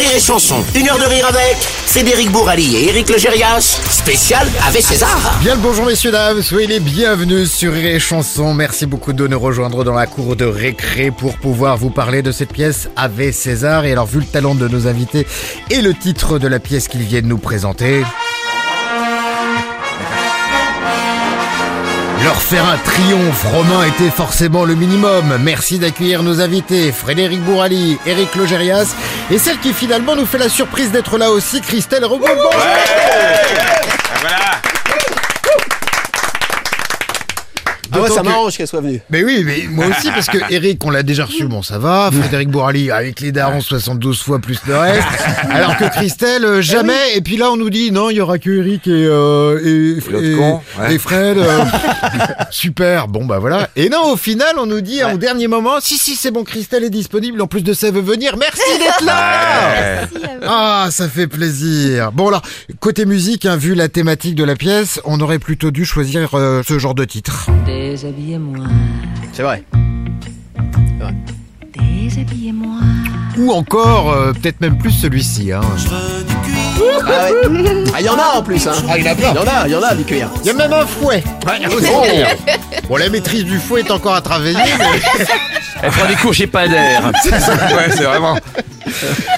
Rire et Chanson, une heure de rire avec Frédéric Bourali et Eric Legérias, spécial avec César. Bien le bonjour messieurs dames, soyez les bienvenus sur Rire et Chanson. Merci beaucoup de nous rejoindre dans la cour de récré pour pouvoir vous parler de cette pièce Ave César. Et alors vu le talent de nos invités et le titre de la pièce qu'ils viennent nous présenter... Leur faire un triomphe romain était forcément le minimum. Merci d'accueillir nos invités, Frédéric Bourali, Eric Logérias, et celle qui finalement nous fait la surprise d'être là aussi, Christelle Reboul. Ah ouais, ça que- m'arrange qu'elle soit venue. Mais oui, mais moi aussi, parce que Eric, on l'a déjà reçu, bon, ça va. Frédéric Bourali, avec les darons, 72 fois plus le reste. Alors que Christelle, euh, jamais. Et puis là, on nous dit, non, il y aura que Eric et, euh, et, l'autre con, ouais. et Fred. euh, super. Bon, bah voilà. Et non, au final, on nous dit, au dernier moment, si, si, c'est bon, Christelle est disponible. En plus de ça, elle veut venir. Merci d'être là! Ah, ça fait plaisir. Bon, alors, côté musique, hein, vu la thématique de la pièce, on aurait plutôt dû choisir euh, ce genre de titre. Déshabillez-moi, C'est vrai. déshabillez-moi. Ou encore, euh, peut-être même plus celui-ci. Hein. Ah ouais. Ah, il y en a en plus, hein. Ah, il y en a plein. Il y en a, il y en a du cuir. Il y a même un fouet. Oh. Bon, la maîtrise du fouet est encore à travailler. mais- Elle prend des cours chez Pader. ouais, c'est vraiment.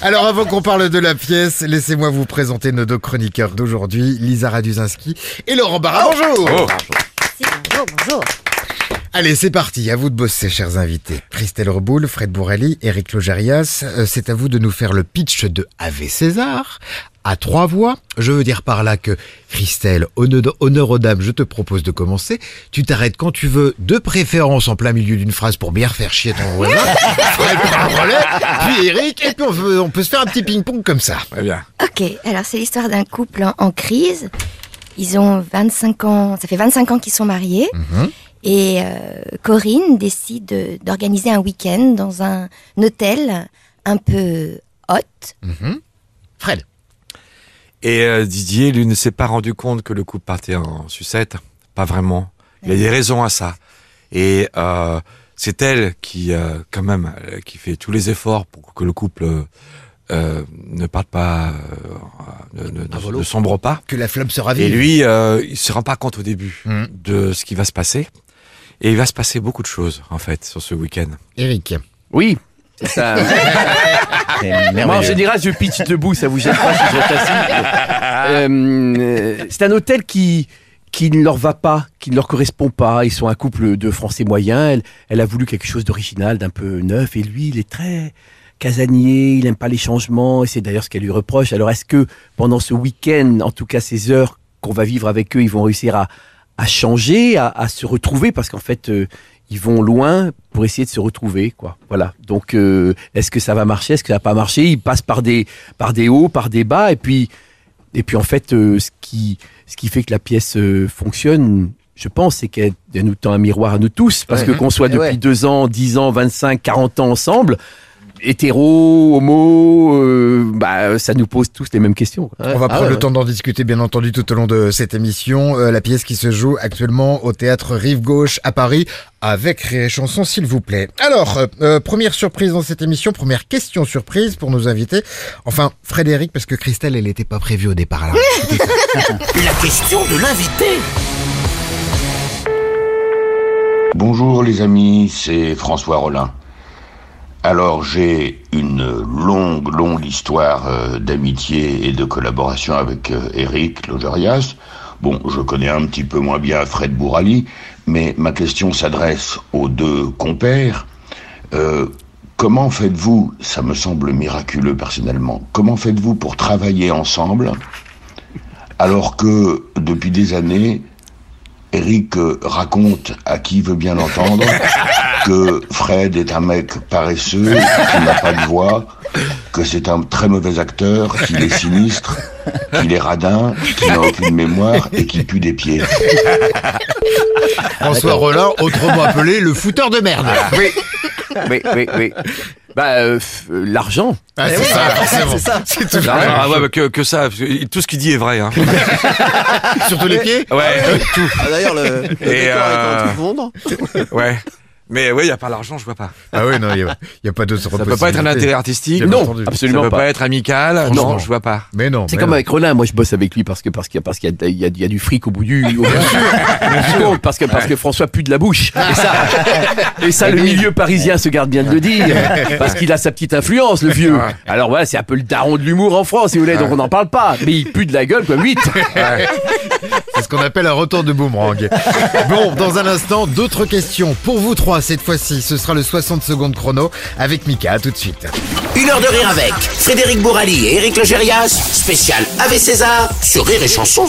Alors, avant qu'on parle de la pièce, laissez-moi vous présenter nos deux chroniqueurs d'aujourd'hui, Lisa Raduzinski et Laurent Barra. Bonjour. Oh. Allez, c'est parti. À vous de bosser, chers invités. Christelle Reboul, Fred Bourrelli, Eric Logérias, euh, c'est à vous de nous faire le pitch de Ave César à trois voix. Je veux dire par là que, Christelle, honneur, honneur aux dames, je te propose de commencer. Tu t'arrêtes quand tu veux, de préférence en plein milieu d'une phrase pour bien faire chier ton voisin. Fred prend le relais, puis Eric, et puis on peut, on peut se faire un petit ping-pong comme ça. Très bien. Ok, alors c'est l'histoire d'un couple en, en crise. Ils ont 25 ans, ça fait 25 ans qu'ils sont mariés. Et euh, Corinne décide de- d'organiser un week-end dans un hôtel un peu hot. Fred. Et euh, Didier, lui, ne s'est pas rendu compte que le couple partait en sucette. Pas vraiment. Il y a des raisons à ça. Et euh, c'est elle qui, euh, quand même, qui fait tous les efforts pour que le couple euh, ne parte pas, euh, ne, ne- sombre pas. Que la flamme se Et ravive. lui, euh, il se rend pas compte au début Mhm. de ce qui va se passer. Et il va se passer beaucoup de choses, en fait, sur ce week-end. Eric. Oui, c'est ça. Moi, en général, je pitch debout, ça vous gêne pas si je reste assis. Euh, c'est un hôtel qui qui ne leur va pas, qui ne leur correspond pas. Ils sont un couple de Français moyens. Elle, elle a voulu quelque chose d'original, d'un peu neuf, et lui, il est très casanier. Il aime pas les changements, et c'est d'ailleurs ce qu'elle lui reproche. Alors, est-ce que pendant ce week-end, en tout cas ces heures qu'on va vivre avec eux, ils vont réussir à à changer, à, à se retrouver, parce qu'en fait, euh, ils vont loin pour essayer de se retrouver, quoi. Voilà. Donc, euh, est-ce que ça va marcher? Est-ce que ça va pas marcher? Ils passent par des par des hauts, par des bas, et puis et puis en fait, euh, ce qui ce qui fait que la pièce euh, fonctionne, je pense, c'est qu'elle elle nous tend un miroir à nous tous, parce Ouais. que qu'on soit Eh depuis ouais. deux ans, dix ans, 25, 40 ans ensemble. Hétéro, homo, euh, bah, ça nous pose tous les mêmes questions. On va Ah prendre ouais, le ouais. temps d'en discuter bien entendu tout au long de cette émission. Euh, la pièce qui se joue actuellement au théâtre Rive Gauche à Paris avec et Chanson s'il vous plaît. Alors, euh, première surprise dans cette émission, première question surprise pour nos invités. Enfin, Frédéric, parce que Christelle, elle n'était pas prévue au départ. Ça. La question de l'invité. Bonjour les amis, c'est François Rollin. Alors j'ai une longue, longue histoire euh, d'amitié et de collaboration avec euh, Eric Logérias. Bon, je connais un petit peu moins bien Fred Bourali, mais ma question s'adresse aux deux compères. Euh, comment faites-vous, ça me semble miraculeux personnellement, comment faites-vous pour travailler ensemble alors que depuis des années, Eric raconte à qui veut bien l'entendre que Fred est un mec paresseux, qui n'a pas de voix, que c'est un très mauvais acteur, qu'il est sinistre, qu'il est radin, qu'il n'a aucune mémoire et qu'il pue des pieds. François Rollin, autrement appelé le fouteur de merde. Oui, oui, oui, oui. Bah, euh, euh, l'argent. Ah, c'est ça, forcément. C'est toujours Ah ouais, bah, que, que ça, tout ce qu'il dit est vrai. Hein. Surtout les pieds Ouais, tout. Ah, D'ailleurs, le, le décor Et, est euh, en train de fondre. Ouais. Mais ouais, il n'y a pas l'argent, je vois pas. Ah oui, non, il n'y a, il y a pas d'autre Ça peut pas être un intérêt artistique. Non, entendu. Ça absolument peut pas. pas être amical. Non, je vois pas. Mais non. C'est comme non. avec Rollin, moi je bosse avec lui parce que parce qu'il y a, y, y y du fric au bout du, au bout du compte, parce que parce que François pue de la bouche et ça et ça le milieu parisien se garde bien de le dire parce qu'il a sa petite influence le vieux. Alors voilà c'est un peu le daron de l'humour en France si vous voulez donc on n'en parle pas mais il pue de la gueule comme 8 C'est ce qu'on appelle un retour de boomerang. Bon, dans un instant, d'autres questions. Pour vous trois, cette fois-ci, ce sera le 60 secondes chrono avec Mika. Tout de suite. Une heure de rire avec Frédéric Bourali et Eric Logérias, spécial Ave César sur Rire et Chanson.